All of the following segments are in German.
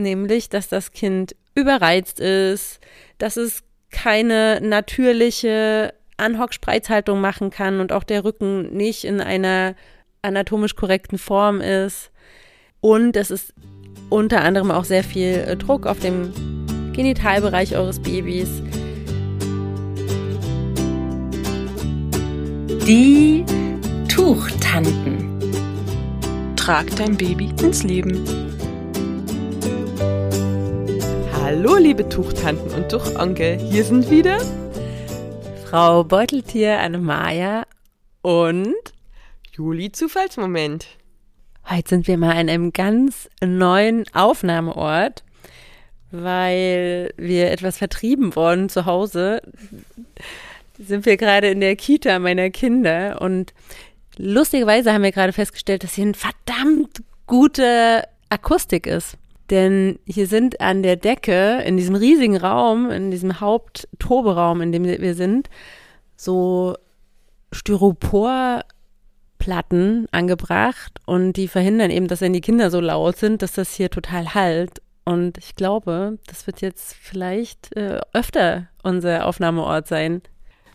nämlich, dass das Kind überreizt ist, dass es keine natürliche Anhock-Spreizhaltung machen kann und auch der Rücken nicht in einer anatomisch korrekten Form ist. Und es ist unter anderem auch sehr viel äh, Druck auf dem Genitalbereich eures Babys. Die Tuchtanten. Trag dein Baby ins Leben. Hallo, liebe Tuchtanten und Tuchonkel, hier sind wieder Frau Beuteltier, Anne-Maja und Juli Zufallsmoment. Heute sind wir mal an einem ganz neuen Aufnahmeort, weil wir etwas vertrieben wurden zu Hause. Sind wir gerade in der Kita meiner Kinder und lustigerweise haben wir gerade festgestellt, dass hier eine verdammt gute Akustik ist. Denn hier sind an der Decke, in diesem riesigen Raum, in diesem Haupttoberaum, in dem wir sind, so Styropor Platten angebracht und die verhindern eben, dass wenn die Kinder so laut sind, dass das hier total halt. Und ich glaube, das wird jetzt vielleicht äh, öfter unser Aufnahmeort sein.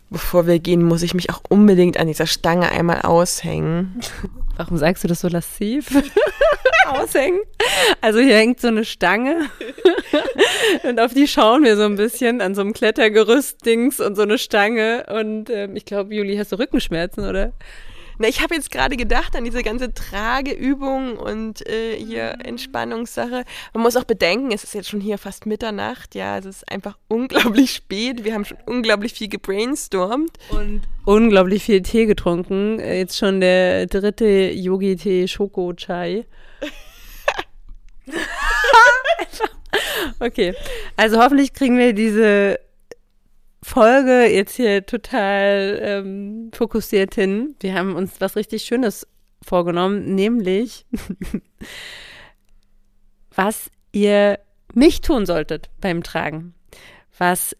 Bevor wir gehen, muss ich mich auch unbedingt an dieser Stange einmal aushängen. Warum sagst du das so lassiv? aushängen? Also hier hängt so eine Stange und auf die schauen wir so ein bisschen an so einem Klettergerüst-Dings und so eine Stange. Und ähm, ich glaube, Juli, hast du Rückenschmerzen, oder? Na, ich habe jetzt gerade gedacht an diese ganze Trageübung und äh, hier mhm. Entspannungssache. Man muss auch bedenken, es ist jetzt schon hier fast Mitternacht. Ja, es ist einfach unglaublich spät. Wir haben schon unglaublich viel gebrainstormt. Und unglaublich viel Tee getrunken. Äh, jetzt schon der dritte Yogi-Tee Schoko-Chai. okay, also hoffentlich kriegen wir diese Folge jetzt hier total ähm, fokussiert hin. Wir haben uns was richtig Schönes vorgenommen, nämlich was ihr nicht tun solltet beim Tragen, was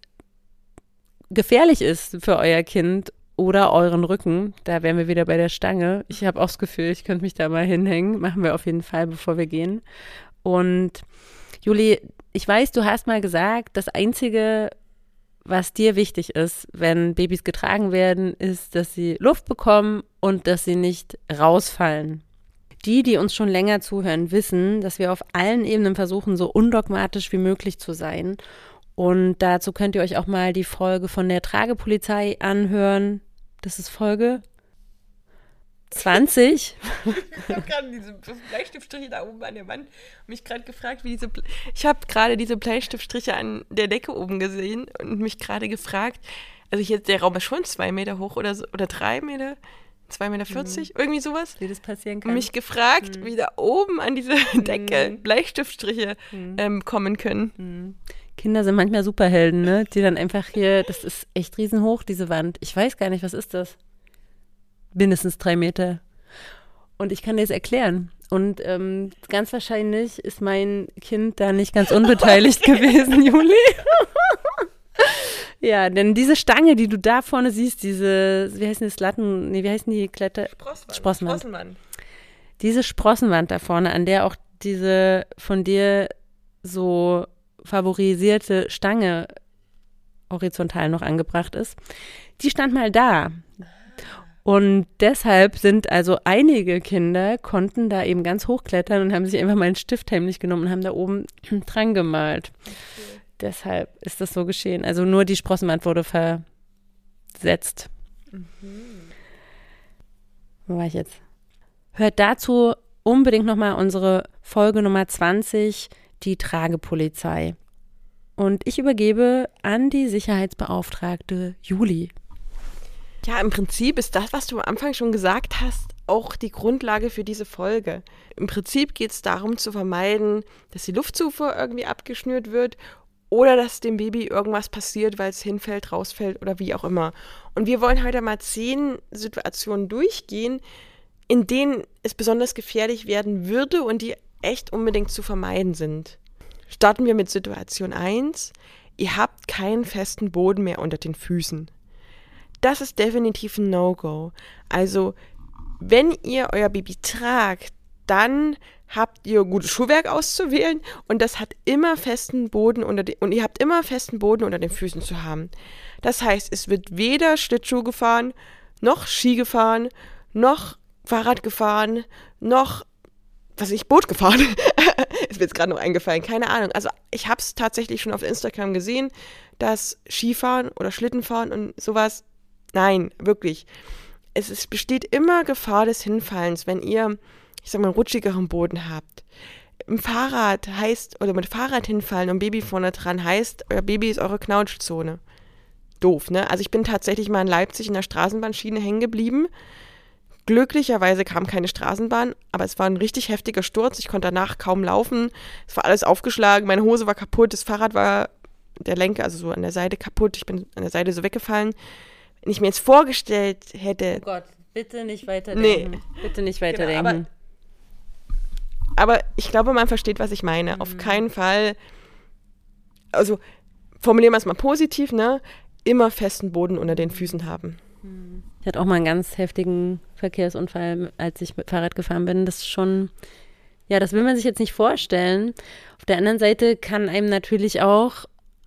gefährlich ist für euer Kind oder euren Rücken. Da wären wir wieder bei der Stange. Ich habe auch das Gefühl, ich könnte mich da mal hinhängen. Machen wir auf jeden Fall, bevor wir gehen. Und Juli, ich weiß, du hast mal gesagt, das Einzige, was dir wichtig ist, wenn Babys getragen werden, ist, dass sie Luft bekommen und dass sie nicht rausfallen. Die, die uns schon länger zuhören, wissen, dass wir auf allen Ebenen versuchen, so undogmatisch wie möglich zu sein. Und dazu könnt ihr euch auch mal die Folge von der Tragepolizei anhören. Das ist Folge 20. ich habe gerade diese Bleistiftstriche da oben an der Wand mich gerade gefragt, wie diese. ich habe gerade diese Bleistiftstriche an der Decke oben gesehen und mich gerade gefragt. Also hier der Raum ist schon zwei Meter hoch oder so, oder drei Meter. 2,40 Meter, mhm. irgendwie sowas. Wie das passieren kann. Und mich gefragt, mhm. wie da oben an diese Decke mhm. Bleistiftstriche mhm. ähm, kommen können. Mhm. Kinder sind manchmal Superhelden, ne? Die dann einfach hier, das ist echt riesenhoch, diese Wand. Ich weiß gar nicht, was ist das? Mindestens drei Meter. Und ich kann dir das erklären. Und ähm, ganz wahrscheinlich ist mein Kind da nicht ganz unbeteiligt gewesen, Juli. ja, denn diese Stange, die du da vorne siehst, diese, wie heißen die Latten, nee, wie heißen die Kletter? Sprosswand. Sprossenwand. Sprossenwand. Diese Sprossenwand da vorne, an der auch diese von dir so favorisierte Stange horizontal noch angebracht ist, die stand mal da. Und deshalb sind also einige Kinder konnten da eben ganz hochklettern und haben sich einfach mal einen Stift heimlich genommen und haben da oben dran gemalt. Okay. Deshalb ist das so geschehen. Also nur die Sprossenwand wurde versetzt. Mhm. Wo war ich jetzt? Hört dazu unbedingt nochmal unsere Folge Nummer 20, die Tragepolizei. Und ich übergebe an die Sicherheitsbeauftragte Juli. Ja, im Prinzip ist das, was du am Anfang schon gesagt hast, auch die Grundlage für diese Folge. Im Prinzip geht es darum zu vermeiden, dass die Luftzufuhr irgendwie abgeschnürt wird oder dass dem Baby irgendwas passiert, weil es hinfällt, rausfällt oder wie auch immer. Und wir wollen heute mal zehn Situationen durchgehen, in denen es besonders gefährlich werden würde und die echt unbedingt zu vermeiden sind. Starten wir mit Situation 1. Ihr habt keinen festen Boden mehr unter den Füßen das ist definitiv ein No-Go. Also, wenn ihr euer Baby tragt, dann habt ihr gutes Schuhwerk auszuwählen und das hat immer festen Boden unter den, und ihr habt immer festen Boden unter den Füßen zu haben. Das heißt, es wird weder Schlittschuh gefahren, noch Ski gefahren, noch Fahrrad gefahren, noch was ich Boot gefahren. ist mir jetzt gerade noch eingefallen, keine Ahnung. Also ich habe es tatsächlich schon auf Instagram gesehen, dass Skifahren oder Schlittenfahren und sowas, nein, wirklich. Es ist, besteht immer Gefahr des Hinfallens, wenn ihr, ich sag mal, rutschigeren Boden habt. Im Fahrrad heißt, oder mit Fahrrad hinfallen und Baby vorne dran heißt, euer Baby ist eure Knautschzone. Doof, ne? Also ich bin tatsächlich mal in Leipzig in der Straßenbahnschiene hängen geblieben Glücklicherweise kam keine Straßenbahn, aber es war ein richtig heftiger Sturz. Ich konnte danach kaum laufen. Es war alles aufgeschlagen, meine Hose war kaputt, das Fahrrad war der Lenker, also so an der Seite kaputt. Ich bin an der Seite so weggefallen. Wenn ich mir jetzt vorgestellt hätte. Oh Gott, bitte nicht weiterdenken. Nee. Bitte nicht weiterdenken. Genau, aber, aber, ich glaube, man versteht, was ich meine. Mhm. Auf keinen Fall. Also formulieren wir es mal positiv, ne? Immer festen Boden unter den Füßen haben. Mhm. Ich hatte auch mal einen ganz heftigen Verkehrsunfall, als ich mit Fahrrad gefahren bin. Das ist schon, ja, das will man sich jetzt nicht vorstellen. Auf der anderen Seite kann einem natürlich auch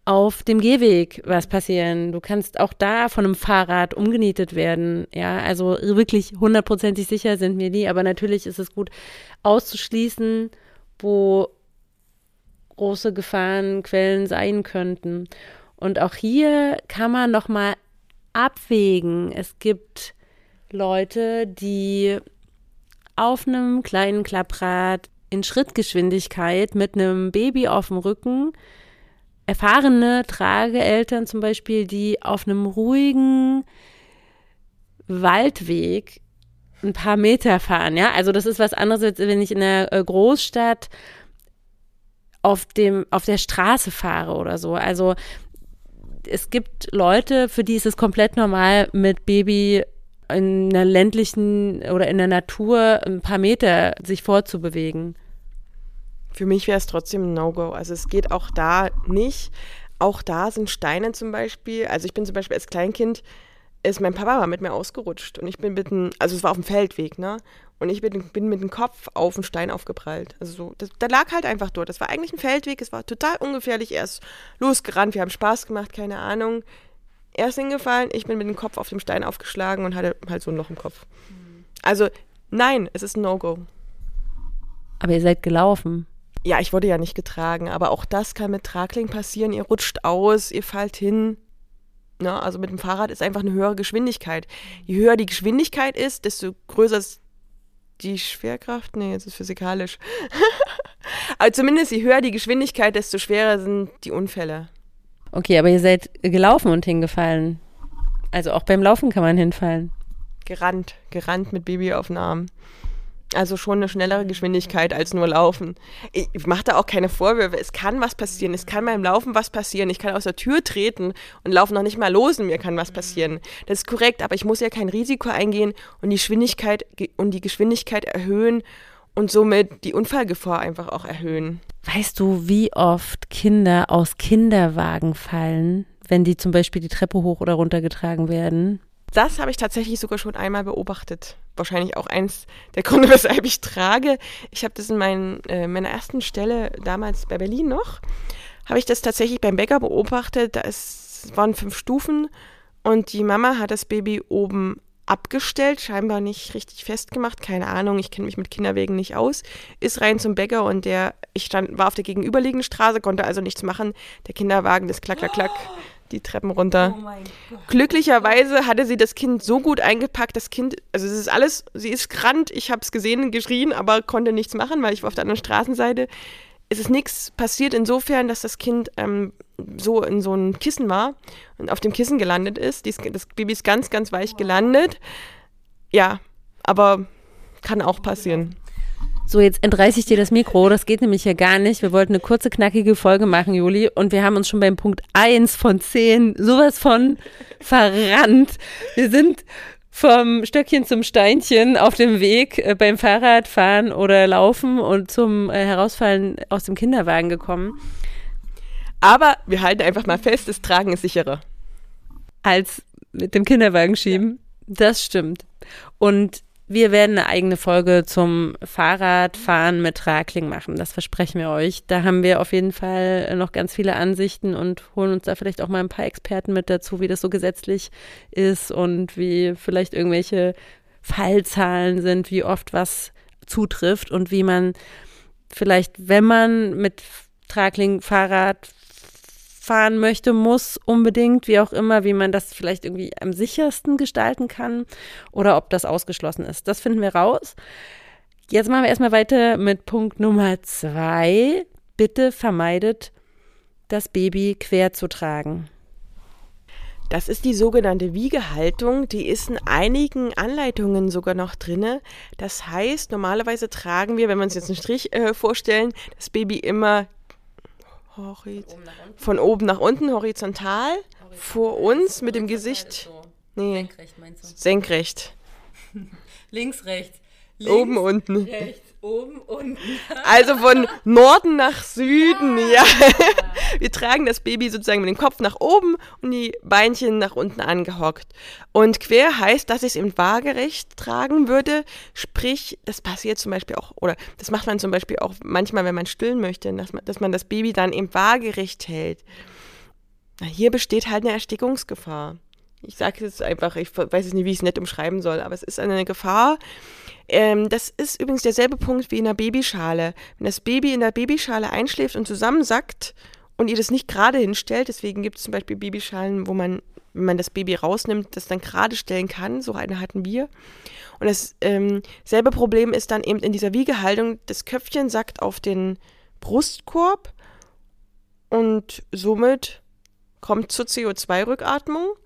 auf dem Gehweg was passieren. Du kannst auch da von einem Fahrrad umgenietet werden. Ja, also wirklich hundertprozentig sicher sind mir die, aber natürlich ist es gut auszuschließen, wo große Gefahrenquellen sein könnten. Und auch hier kann man noch mal abwägen. Es gibt Leute, die auf einem kleinen Klapprad in Schrittgeschwindigkeit mit einem Baby auf dem Rücken, erfahrene Trageeltern zum Beispiel, die auf einem ruhigen Waldweg ein paar Meter fahren, ja. Also das ist was anderes, als wenn ich in einer äh, Großstadt auf dem, auf der Straße fahre oder so. Also es gibt Leute, für die ist es komplett normal, mit Baby in einer ländlichen oder in der Natur ein paar Meter sich fortzubewegen. Für mich wäre es trotzdem ein No-Go. Also es geht auch da nicht. Auch da sind Steine zum Beispiel. Also ich bin zum Beispiel als Kleinkind, ist mein Papa mal mit mir ausgerutscht und ich bin mit einem, also es war auf dem Feldweg, ne? Und ich bin, bin mit dem Kopf auf den Stein aufgeprallt. Also so, das, der lag halt einfach dort. Das war eigentlich ein Feldweg, es war total ungefährlich. Er ist losgerannt, wir haben Spaß gemacht, keine Ahnung. Er ist hingefallen, ich bin mit dem Kopf auf dem Stein aufgeschlagen und hatte halt so ein Loch im Kopf. Also nein, es ist ein No-Go. Aber ihr seid gelaufen. Ja, ich wurde ja nicht getragen, aber auch das kann mit Tragling passieren. Ihr rutscht aus, ihr fallt hin. Ne? Also mit dem Fahrrad ist einfach eine höhere Geschwindigkeit. Je höher die Geschwindigkeit ist, desto größer ist die Schwerkraft? Nee, jetzt ist physikalisch. aber zumindest je höher die Geschwindigkeit, desto schwerer sind die Unfälle. Okay, aber ihr seid gelaufen und hingefallen. Also auch beim Laufen kann man hinfallen. Gerannt, gerannt mit Baby auf den Arm. Also schon eine schnellere Geschwindigkeit als nur Laufen. Ich mache da auch keine Vorwürfe. Es kann was passieren. Es kann beim Laufen was passieren. Ich kann aus der Tür treten und laufen noch nicht mal los und mir kann was passieren. Das ist korrekt, aber ich muss ja kein Risiko eingehen und die Geschwindigkeit und die Geschwindigkeit erhöhen und somit die Unfallgefahr einfach auch erhöhen. Weißt du, wie oft Kinder aus Kinderwagen fallen, wenn die zum Beispiel die Treppe hoch oder runter getragen werden? Das habe ich tatsächlich sogar schon einmal beobachtet. Wahrscheinlich auch eins der Gründe, weshalb ich trage. Ich habe das in mein, äh, meiner ersten Stelle damals bei Berlin noch, habe ich das tatsächlich beim Bäcker beobachtet. Da ist, waren fünf Stufen und die Mama hat das Baby oben abgestellt, scheinbar nicht richtig festgemacht, keine Ahnung, ich kenne mich mit Kinderwegen nicht aus, ist rein zum Bäcker und der, ich stand, war auf der gegenüberliegenden Straße, konnte also nichts machen. Der Kinderwagen ist klack, klack, klack, die Treppen runter. Oh Glücklicherweise hatte sie das Kind so gut eingepackt, das Kind, also es ist alles, sie ist gerannt, ich habe es gesehen, geschrien, aber konnte nichts machen, weil ich war auf der anderen Straßenseite. Es ist nichts passiert insofern, dass das Kind ähm, so in so ein Kissen war und auf dem Kissen gelandet ist. Dies, das Baby ist ganz, ganz weich gelandet. Ja, aber kann auch passieren. So, jetzt entreiße ich dir das Mikro. Das geht nämlich ja gar nicht. Wir wollten eine kurze, knackige Folge machen, Juli. Und wir haben uns schon beim Punkt 1 von 10 sowas von verrannt. Wir sind vom Stöckchen zum Steinchen auf dem Weg äh, beim Fahrradfahren oder Laufen und zum äh, Herausfallen aus dem Kinderwagen gekommen. Aber wir halten einfach mal fest, das Tragen ist sicherer. Als mit dem Kinderwagen schieben. Ja. Das stimmt. Und Wir werden eine eigene Folge zum Fahrradfahren mit Tragling machen. Das versprechen wir euch. Da haben wir auf jeden Fall noch ganz viele Ansichten und holen uns da vielleicht auch mal ein paar Experten mit dazu, wie das so gesetzlich ist und wie vielleicht irgendwelche Fallzahlen sind, wie oft was zutrifft und wie man vielleicht, wenn man mit Tragling Fahrrad fahren möchte, muss unbedingt, wie auch immer, wie man das vielleicht irgendwie am sichersten gestalten kann oder ob das ausgeschlossen ist. Das finden wir raus. Jetzt machen wir erstmal weiter mit Punkt Nummer zwei. Bitte vermeidet, das Baby quer zu tragen. Das ist die sogenannte Wiegehaltung. Die ist in einigen Anleitungen sogar noch drin. Das heißt, normalerweise tragen wir, wenn wir uns jetzt einen Strich äh, vorstellen, das Baby immer Horiz von oben nach unten, horizontal, horizontal. vor uns mit dem Gesicht. So. Nee. Senkrecht meinst du? Senkrecht. Links, rechts. Links, oben, unten. Rechts, oben, unten. Also von Norden nach Süden, ja. ja. Wir tragen das Baby sozusagen mit dem Kopf nach oben und die Beinchen nach unten angehockt. Und quer heißt, dass ich es eben waagerecht tragen würde. Sprich, das passiert zum Beispiel auch, oder das macht man zum Beispiel auch manchmal, wenn man stillen möchte, dass man, dass man das Baby dann eben waagerecht hält. Hier besteht halt eine Erstickungsgefahr. Ich sage es einfach, ich weiß jetzt nicht, wie ich es nett umschreiben soll, aber es ist eine Gefahr. Ähm, das ist übrigens derselbe Punkt wie in der Babyschale. Wenn das Baby in der Babyschale einschläft und zusammensackt und ihr das nicht gerade hinstellt, deswegen gibt es zum Beispiel Babyschalen, wo man, wenn man das Baby rausnimmt, das dann gerade stellen kann. So eine hatten wir. Und das ähm, selbe Problem ist dann eben in dieser Wiegehaltung, das Köpfchen sackt auf den Brustkorb und somit kommt zur CO2-Rückatmung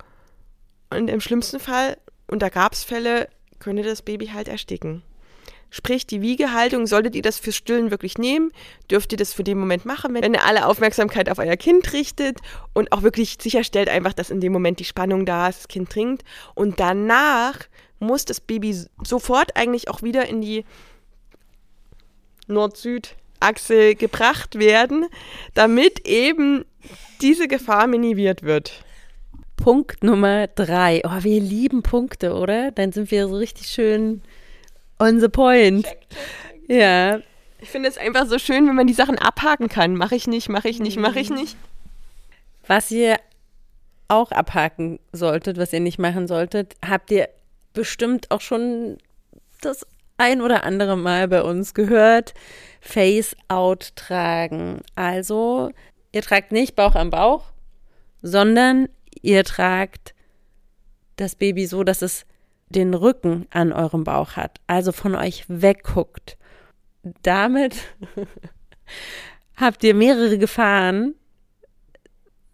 und im schlimmsten Fall, und da gab es Fälle, könnte das Baby halt ersticken. Sprich, die Wiegehaltung, solltet ihr das fürs Stillen wirklich nehmen, dürft ihr das für den Moment machen, wenn ihr alle Aufmerksamkeit auf euer Kind richtet und auch wirklich sicherstellt einfach, dass in dem Moment die Spannung da ist, das Kind trinkt. Und danach muss das Baby sofort eigentlich auch wieder in die Nord-Süd-Achse gebracht werden, damit eben diese Gefahr minimiert wird. Punkt Nummer drei. Oh, wir lieben Punkte, oder? Dann sind wir so richtig schön on the point. Check, check, check. Ja. Ich finde es einfach so schön, wenn man die Sachen abhaken kann. Mache ich nicht, mache ich nicht, mache ich nicht. Was ihr auch abhaken solltet, was ihr nicht machen solltet, habt ihr bestimmt auch schon das ein oder andere Mal bei uns gehört. Face-out tragen. Also, ihr tragt nicht Bauch am Bauch, sondern ihr tragt das Baby so, dass es den Rücken an eurem Bauch hat, also von euch wegguckt. Damit habt ihr mehrere Gefahren,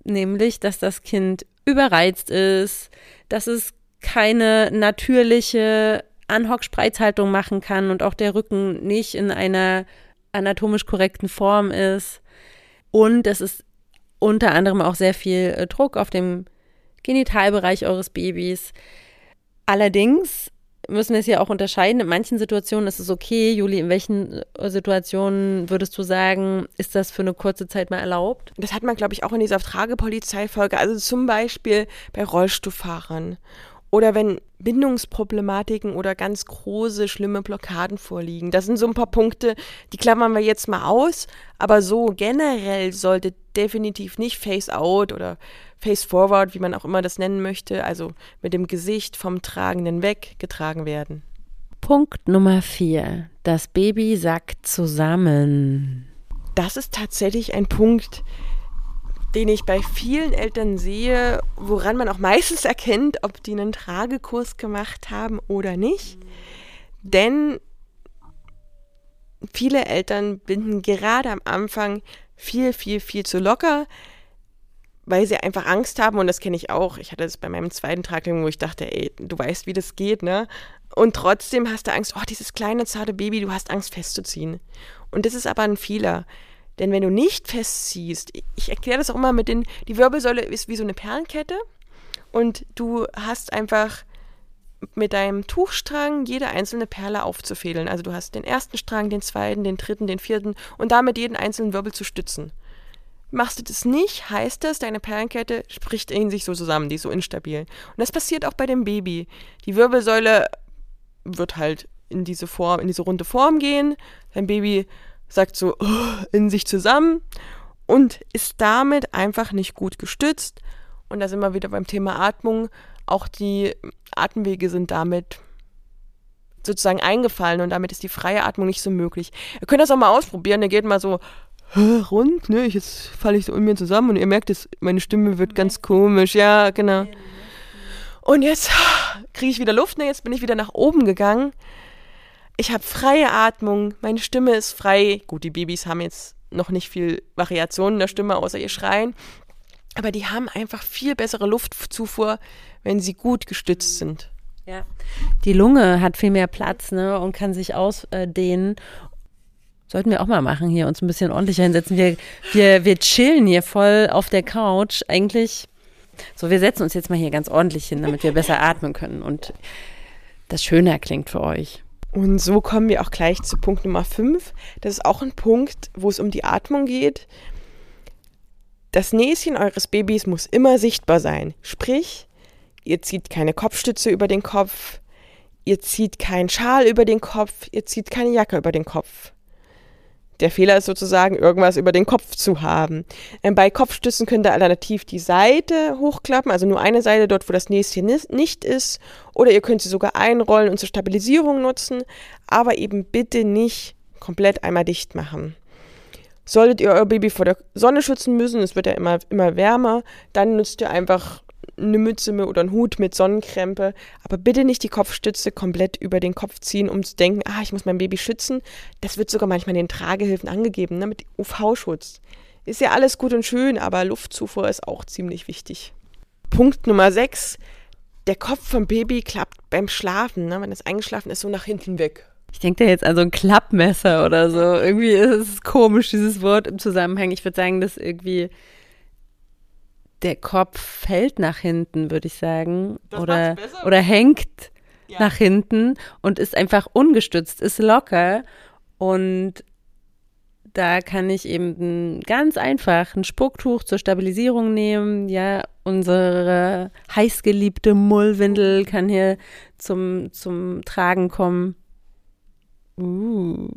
nämlich, dass das Kind überreizt ist, dass es keine natürliche Anhock-Spreizhaltung machen kann und auch der Rücken nicht in einer anatomisch korrekten Form ist. Und es ist unter anderem auch sehr viel äh, Druck auf dem Genitalbereich eures Babys. Allerdings müssen wir es ja auch unterscheiden. In manchen Situationen ist es okay. Juli, in welchen äh, Situationen würdest du sagen, ist das für eine kurze Zeit mal erlaubt? Das hat man, glaube ich, auch in dieser Tragepolizeifolge. Also zum Beispiel bei Rollstuhlfahrern oder wenn Bindungsproblematiken oder ganz große, schlimme Blockaden vorliegen. Das sind so ein paar Punkte, die klammern wir jetzt mal aus. Aber so generell sollte definitiv nicht Face-out oder Face-forward, wie man auch immer das nennen möchte, also mit dem Gesicht vom Tragenden weg getragen werden. Punkt Nummer vier. Das Baby sackt zusammen. Das ist tatsächlich ein Punkt, den ich bei vielen Eltern sehe, woran man auch meistens erkennt, ob die einen Tragekurs gemacht haben oder nicht. Denn viele Eltern binden gerade am Anfang viel, viel, viel zu locker, weil sie einfach Angst haben und das kenne ich auch. Ich hatte das bei meinem zweiten Tragling, wo ich dachte, ey, du weißt, wie das geht, ne? Und trotzdem hast du Angst, oh, dieses kleine, zarte Baby, du hast Angst festzuziehen. Und das ist aber ein Fehler. Denn wenn du nicht festziehst, ich erkläre das auch immer mit den, die Wirbelsäule ist wie so eine Perlenkette und du hast einfach mit deinem Tuchstrang jede einzelne Perle aufzufädeln. Also du hast den ersten Strang, den zweiten, den dritten, den vierten und damit jeden einzelnen Wirbel zu stützen. Machst du das nicht, heißt das, deine Perlenkette spricht in sich so zusammen, die ist so instabil. Und das passiert auch bei dem Baby. Die Wirbelsäule wird halt in diese Form, in diese runde Form gehen. Dein Baby sagt so oh, in sich zusammen und ist damit einfach nicht gut gestützt. Und da sind wir wieder beim Thema Atmung. Auch die Atemwege sind damit sozusagen eingefallen und damit ist die freie Atmung nicht so möglich. Ihr könnt das auch mal ausprobieren. Ihr geht mal so rund, ne? Jetzt falle ich so in mir zusammen und ihr merkt, dass meine Stimme wird ganz komisch. Ja, genau. Und jetzt kriege ich wieder Luft, ne? Jetzt bin ich wieder nach oben gegangen. Ich habe freie Atmung, meine Stimme ist frei. Gut, die Babys haben jetzt noch nicht viel Variation in der Stimme, außer ihr Schreien. Aber die haben einfach viel bessere Luftzufuhr, wenn sie gut gestützt sind. Ja. Die Lunge hat viel mehr Platz ne, und kann sich ausdehnen. Sollten wir auch mal machen hier, uns ein bisschen ordentlicher hinsetzen. Wir, wir, wir chillen hier voll auf der Couch. Eigentlich, so, wir setzen uns jetzt mal hier ganz ordentlich hin, damit wir besser atmen können und das schöner klingt für euch. Und so kommen wir auch gleich zu Punkt Nummer 5. Das ist auch ein Punkt, wo es um die Atmung geht. Das Näschen eures Babys muss immer sichtbar sein. Sprich, ihr zieht keine Kopfstütze über den Kopf, ihr zieht keinen Schal über den Kopf, ihr zieht keine Jacke über den Kopf. Der Fehler ist sozusagen, irgendwas über den Kopf zu haben. Ähm, bei Kopfstützen könnt ihr alternativ die Seite hochklappen, also nur eine Seite dort, wo das Näschen nicht ist. Oder ihr könnt sie sogar einrollen und zur Stabilisierung nutzen, aber eben bitte nicht komplett einmal dicht machen. Solltet ihr euer Baby vor der Sonne schützen müssen, es wird ja immer, immer wärmer, dann nutzt ihr einfach eine Mütze oder einen Hut mit Sonnenkrempe, aber bitte nicht die Kopfstütze komplett über den Kopf ziehen, um zu denken, ah, ich muss mein Baby schützen. Das wird sogar manchmal in den Tragehilfen angegeben, ne, mit UV-Schutz. Ist ja alles gut und schön, aber Luftzufuhr ist auch ziemlich wichtig. Punkt Nummer 6. Der Kopf vom Baby klappt beim Schlafen, ne, wenn es eingeschlafen ist, so nach hinten weg. Ich denke da jetzt an so ein Klappmesser oder so. Irgendwie ist es komisch, dieses Wort im Zusammenhang. Ich würde sagen, dass irgendwie der Kopf fällt nach hinten, würde ich sagen. Das oder, oder hängt ja. nach hinten und ist einfach ungestützt, ist locker. Und da kann ich eben ganz einfach ein Spucktuch zur Stabilisierung nehmen. Ja, unsere heißgeliebte Mullwindel kann hier zum, zum Tragen kommen. Uh.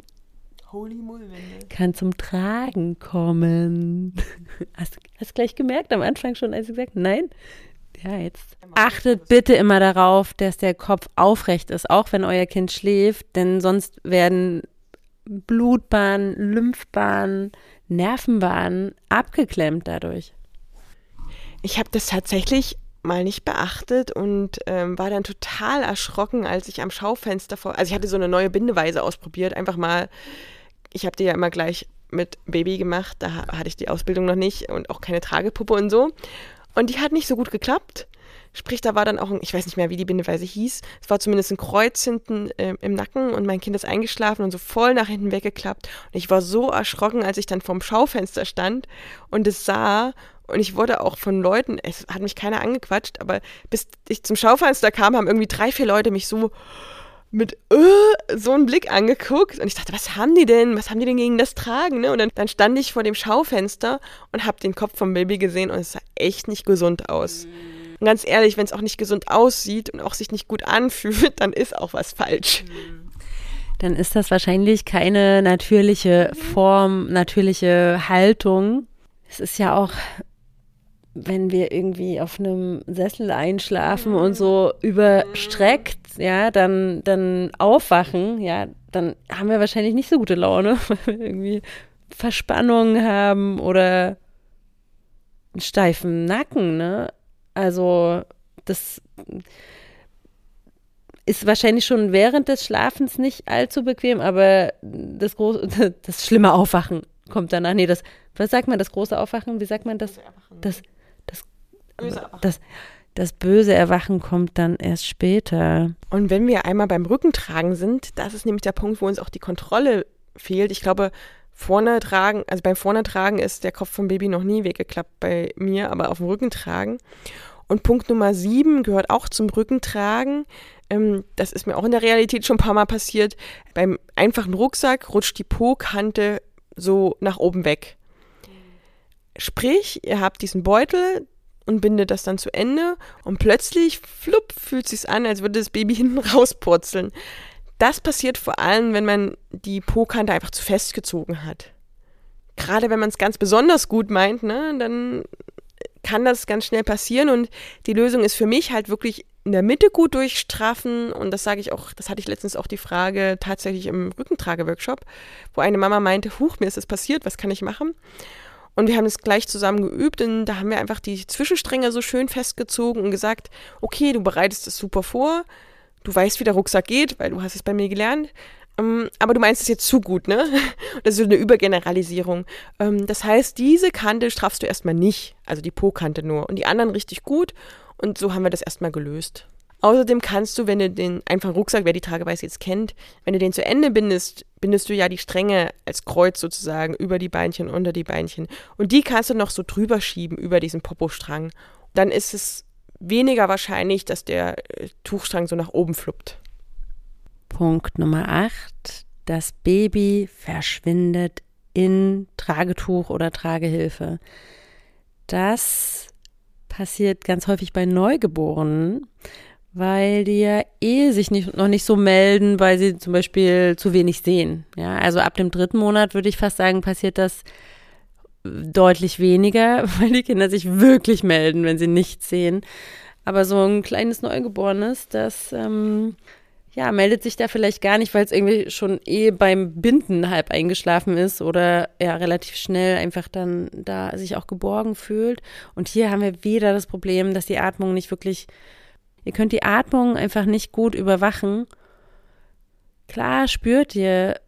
Holy Mullwände. Kann zum Tragen kommen. Hast du gleich gemerkt am Anfang schon, als ich gesagt nein? Ja, jetzt. Achtet bitte immer darauf, dass der Kopf aufrecht ist, auch wenn euer Kind schläft, denn sonst werden Blutbahnen, Lymphbahnen, Nervenbahnen abgeklemmt dadurch. Ich habe das tatsächlich mal nicht beachtet und ähm, war dann total erschrocken, als ich am Schaufenster vor. Also ich hatte so eine neue Bindeweise ausprobiert, einfach mal ich habe die ja immer gleich mit Baby gemacht, da hatte ich die Ausbildung noch nicht und auch keine Tragepuppe und so. Und die hat nicht so gut geklappt. Sprich, da war dann auch, ein, ich weiß nicht mehr, wie die Bindeweise hieß, es war zumindest ein Kreuz hinten äh, im Nacken und mein Kind ist eingeschlafen und so voll nach hinten weggeklappt. Und ich war so erschrocken, als ich dann vorm Schaufenster stand und es sah. Und ich wurde auch von Leuten, es hat mich keiner angequatscht, aber bis ich zum Schaufenster kam, haben irgendwie drei, vier Leute mich so mit äh, so einen Blick angeguckt und ich dachte, was haben die denn? Was haben die denn gegen das Tragen? Ne? Und dann, dann stand ich vor dem Schaufenster und habe den Kopf vom Baby gesehen und es sah echt nicht gesund aus. Und ganz ehrlich, wenn es auch nicht gesund aussieht und auch sich nicht gut anfühlt, dann ist auch was falsch. Dann ist das wahrscheinlich keine natürliche Form, natürliche Haltung. Es ist ja auch wenn wir irgendwie auf einem Sessel einschlafen und so überstreckt, ja, dann, dann aufwachen, ja, dann haben wir wahrscheinlich nicht so gute Laune, weil wir irgendwie Verspannungen haben oder einen steifen Nacken, ne? Also, das ist wahrscheinlich schon während des Schlafens nicht allzu bequem, aber das große, das schlimme Aufwachen kommt danach. Nee, das, was sagt man, das große Aufwachen? Wie sagt man das? Das, böse Erwachen. Das, das böse Erwachen kommt dann erst später. Und wenn wir einmal beim Rückentragen sind, das ist nämlich der Punkt, wo uns auch die Kontrolle fehlt. Ich glaube, vorne tragen, also beim vorne tragen ist der Kopf vom Baby noch nie weggeklappt bei mir, aber auf dem Rücken tragen. Und Punkt Nummer sieben gehört auch zum Rückentragen. Ähm, das ist mir auch in der Realität schon ein paar Mal passiert. Beim einfachen Rucksack rutscht die Po-Kante so nach oben weg. Sprich, ihr habt diesen Beutel, und bindet das dann zu Ende und plötzlich, flupp, fühlt sich's an, als würde das Baby hinten rauspurzeln. Das passiert vor allem, wenn man die Po-Kante einfach zu fest gezogen hat. Gerade wenn man es ganz besonders gut meint, ne, dann kann das ganz schnell passieren und die Lösung ist für mich halt wirklich in der Mitte gut durchstraffen und das sage ich auch, das hatte ich letztens auch die Frage tatsächlich im Rückentrage-Workshop, wo eine Mama meinte, huch, mir ist das passiert, was kann ich machen? Und wir haben es gleich zusammen geübt und da haben wir einfach die Zwischenstränge so schön festgezogen und gesagt, okay, du bereitest es super vor, du weißt, wie der Rucksack geht, weil du hast es bei mir gelernt, ähm, aber du meinst es jetzt zu gut, ne? Das ist so eine Übergeneralisierung. Ähm, das heißt, diese Kante strafst du erstmal nicht, also die Po-Kante nur und die anderen richtig gut und so haben wir das erstmal gelöst. Außerdem kannst du, wenn du den einfachen Rucksack, wer die Trageweise jetzt kennt, wenn du den zu Ende bindest, bindest du ja die Stränge als Kreuz sozusagen über die Beinchen, unter die Beinchen. Und die kannst du noch so drüber schieben über diesen Popostrang. Dann ist es weniger wahrscheinlich, dass der äh, Tuchstrang so nach oben fluppt. Punkt Nummer 8. Das Baby verschwindet in Tragetuch oder Tragehilfe. Das passiert ganz häufig bei Neugeborenen weil die ja eh sich nicht, noch nicht so melden, weil sie zum Beispiel zu wenig sehen. Ja, also ab dem dritten Monat würde ich fast sagen, passiert das deutlich weniger, weil die Kinder sich wirklich melden, wenn sie nichts sehen. Aber so ein kleines Neugeborenes, das ähm, ja, meldet sich da vielleicht gar nicht, weil es irgendwie schon eh beim Binden halb eingeschlafen ist oder ja relativ schnell einfach dann da sich auch geborgen fühlt. Und hier haben wir wieder das Problem, dass die Atmung nicht wirklich Ihr könnt die Atmung einfach nicht gut überwachen. Klar spürt ihr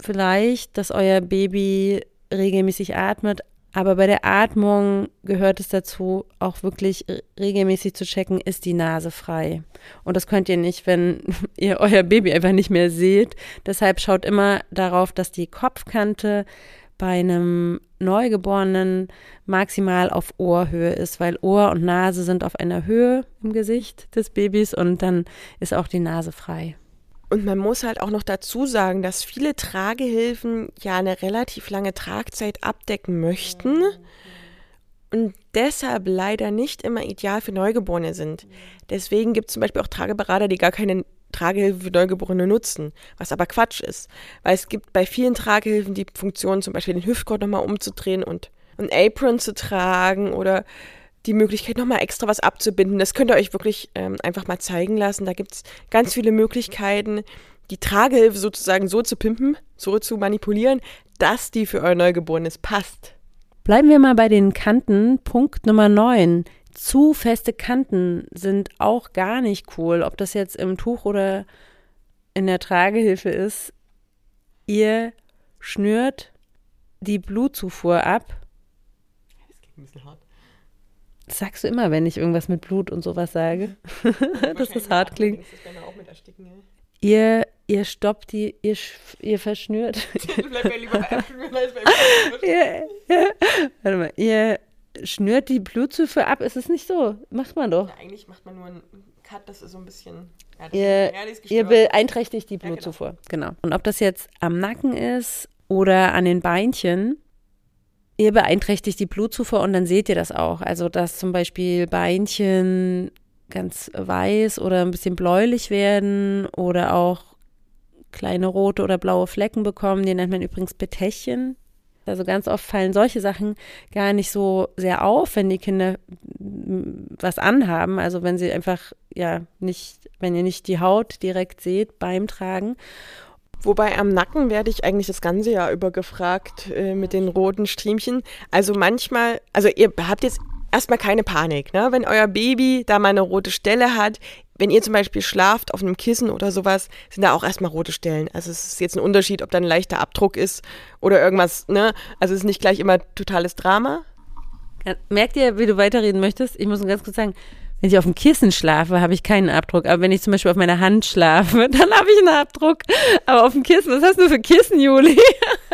vielleicht, dass euer Baby regelmäßig atmet, aber bei der Atmung gehört es dazu, auch wirklich regelmäßig zu checken, ist die Nase frei. Und das könnt ihr nicht, wenn ihr euer Baby einfach nicht mehr seht. Deshalb schaut immer darauf, dass die Kopfkante bei einem Neugeborenen maximal auf Ohrhöhe ist, weil Ohr und Nase sind auf einer Höhe im Gesicht des Babys und dann ist auch die Nase frei. Und man muss halt auch noch dazu sagen, dass viele Tragehilfen ja eine relativ lange Tragzeit abdecken möchten und deshalb leider nicht immer ideal für Neugeborene sind. Deswegen gibt es zum Beispiel auch Trageberater, die gar keine Tragehilfe für Neugeborene nutzen, was aber Quatsch ist. Weil es gibt bei vielen Tragehilfen die Funktion, zum Beispiel den Hüftgurt nochmal umzudrehen und ein Apron zu tragen oder die Möglichkeit, nochmal extra was abzubinden. Das könnt ihr euch wirklich ähm, einfach mal zeigen lassen. Da gibt es ganz viele Möglichkeiten, die Tragehilfe sozusagen so zu pimpen, so zu manipulieren, dass die für euer Neugeborenes passt. Bleiben wir mal bei den Kanten. Punkt Nummer 9 zu feste Kanten sind auch gar nicht cool. Ob das jetzt im Tuch oder in der Tragehilfe ist, ihr schnürt die Blutzufuhr ab. Das klingt ein bisschen hart. Das sagst du immer, wenn ich irgendwas mit Blut und sowas sage. dass das hart klingt. Ihr, ihr stoppt die, ihr, ihr verschnürt. Bleib mir lieber bei Abschnüren als bei ja, ja. Warte mal, ihr schnürt die Blutzufuhr ab. Ist es nicht so? Macht man doch. Ja, eigentlich macht man nur einen Cut, das ist so ein bisschen. Ja, ihr, ihr beeinträchtigt die Blutzufuhr. Ja, genau. genau. Und ob das jetzt am Nacken ist oder an den Beinchen, ihr beeinträchtigt die Blutzufuhr und dann seht ihr das auch. Also, dass zum Beispiel Beinchen ganz weiß oder ein bisschen bläulich werden oder auch kleine rote oder blaue Flecken bekommen. Die nennt man übrigens Petechien. Also ganz oft fallen solche Sachen gar nicht so sehr auf, wenn die Kinder was anhaben. Also wenn sie einfach, ja, nicht, wenn ihr nicht die Haut direkt seht beim Tragen. Wobei am Nacken werde ich eigentlich das ganze Jahr über gefragt äh, mit den roten Striemchen. Also manchmal, also ihr habt jetzt erstmal keine Panik, ne? Wenn euer Baby da mal eine rote Stelle hat, wenn ihr zum Beispiel schlaft auf einem Kissen oder sowas, sind da auch erstmal rote Stellen. Also es ist jetzt ein Unterschied, ob da ein leichter Abdruck ist oder irgendwas, ne? Also es ist nicht gleich immer totales Drama. Ja, merkt ihr, wie du weiterreden möchtest? Ich muss nur ganz kurz sagen, wenn ich auf dem Kissen schlafe, habe ich keinen Abdruck. Aber wenn ich zum Beispiel auf meiner Hand schlafe, dann habe ich einen Abdruck. Aber auf dem Kissen, was hast du für Kissen, Juli?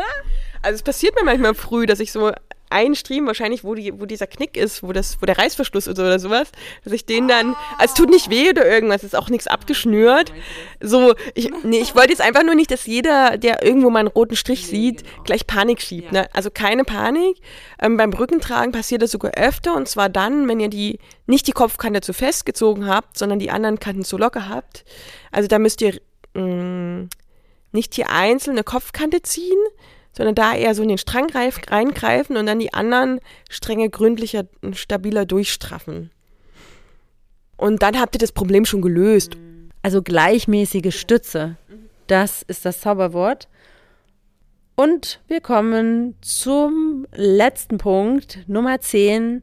also es passiert mir manchmal früh, dass ich so einen Striemen wahrscheinlich, wo, die, wo dieser Knick ist, wo, das, wo der Reißverschluss ist oder sowas, dass ich den dann, also es tut nicht weh oder irgendwas, ist auch nichts abgeschnürt. So, ich, nee, ich wollte jetzt einfach nur nicht, dass jeder, der irgendwo mal einen roten Strich sieht, gleich Panik schiebt. Ne? Also keine Panik. Ähm, beim Rückentragen passiert das sogar öfter und zwar dann, wenn ihr die, nicht die Kopfkante zu fest gezogen habt, sondern die anderen Kanten zu locker habt. Also da müsst ihr mh, mm, nicht hier einzelne Kopfkante ziehen, sondern da eher so in den Strang reingreifen und dann die anderen Stränge gründlicher und stabiler durchstraffen. Und dann habt ihr das Problem schon gelöst. Also gleichmäßige Stütze. Das ist das Zauberwort. Und wir kommen zum letzten Punkt, Nummer 10.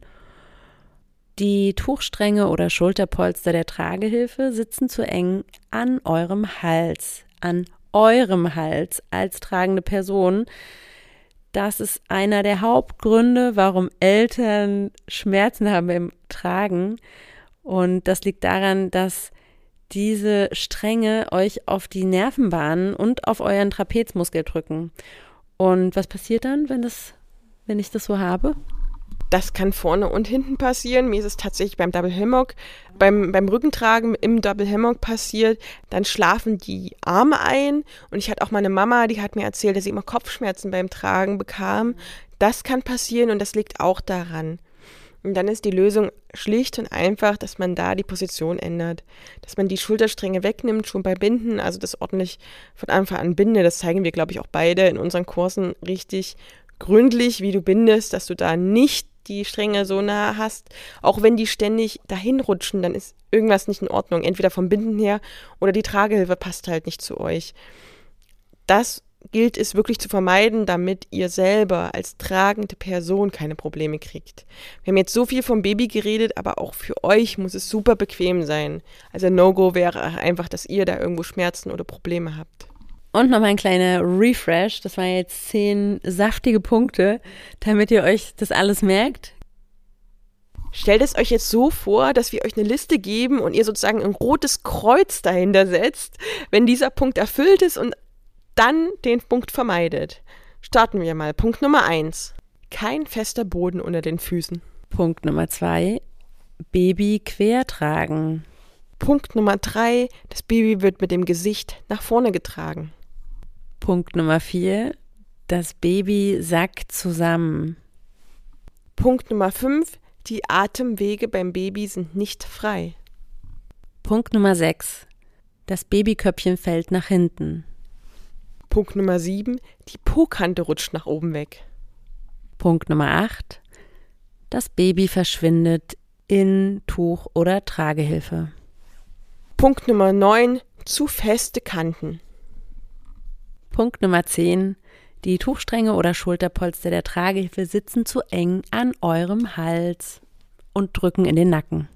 Die Tuchstränge oder Schulterpolster der Tragehilfe sitzen zu eng an eurem Hals, an eurem Hals als tragende Person. Das ist einer der Hauptgründe, warum Eltern Schmerzen haben im Tragen. Und das liegt daran, dass diese Stränge euch auf die Nervenbahnen und auf euren Trapezmuskel drücken. Und was passiert dann, wenn das, wenn ich das so habe? Das kann vorne und hinten passieren. Mir ist es tatsächlich beim Double Hammock, beim, beim Rückentragen im Double Hammock passiert. Dann schlafen die Arme ein. Und ich hatte auch meine Mama, die hat mir erzählt, dass sie immer Kopfschmerzen beim Tragen bekam. Das kann passieren und das liegt auch daran. Und dann ist die Lösung schlicht und einfach, dass man da die Position ändert. Dass man die Schulterstränge wegnimmt, schon bei Binden, also das ordentlich von Anfang an binde. Das zeigen wir, glaube ich, auch beide in unseren Kursen richtig gründlich, wie du bindest, dass du da nicht die Stränge so nah hast, auch wenn die ständig dahin rutschen, dann ist irgendwas nicht in Ordnung. Entweder vom Binden her oder die Tragehilfe passt halt nicht zu euch. Das gilt es wirklich zu vermeiden, damit ihr selber als tragende Person keine Probleme kriegt. Wir haben jetzt so viel vom Baby geredet, aber auch für euch muss es super bequem sein. Also No-Go wäre einfach, dass ihr da irgendwo Schmerzen oder Probleme habt. Und nochmal ein kleiner Refresh. Das waren jetzt zehn saftige Punkte, damit ihr euch das alles merkt. Stellt es euch jetzt so vor, dass wir euch eine Liste geben und ihr sozusagen ein rotes Kreuz dahinter setzt, wenn dieser Punkt erfüllt ist und dann den Punkt vermeidet. Starten wir mal. Punkt Nummer eins: Kein fester Boden unter den Füßen. Punkt Nummer zwei: Baby quer tragen. Punkt Nummer drei: Das Baby wird mit dem Gesicht nach vorne getragen. Punkt Nummer vier, das Baby sackt zusammen. Punkt Nummer fünf, die Atemwege beim Baby sind nicht frei. Punkt Nummer sechs, das Babyköpfchen fällt nach hinten. Punkt Nummer sieben, die Po-Kante rutscht nach oben weg. Punkt Nummer acht, das Baby verschwindet in Tuch oder Tragehilfe. Punkt Nummer neun, zu feste Kanten. Punkt Nummer 10. Die Tuchstränge oder Schulterpolster der Tragehilfe sitzen zu eng an eurem Hals und drücken in den Nacken.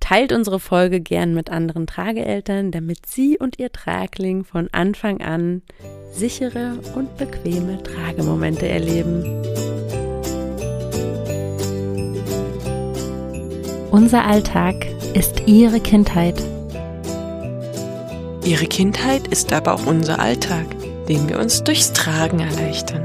Teilt unsere Folge gern mit anderen Trageeltern, damit sie und ihr Tragling von Anfang an sichere und bequeme Tragemomente erleben. Unser Alltag ist Ihre Kindheit. Ihre Kindheit ist aber auch unser Alltag den wir uns durchs Tragen erleichtern.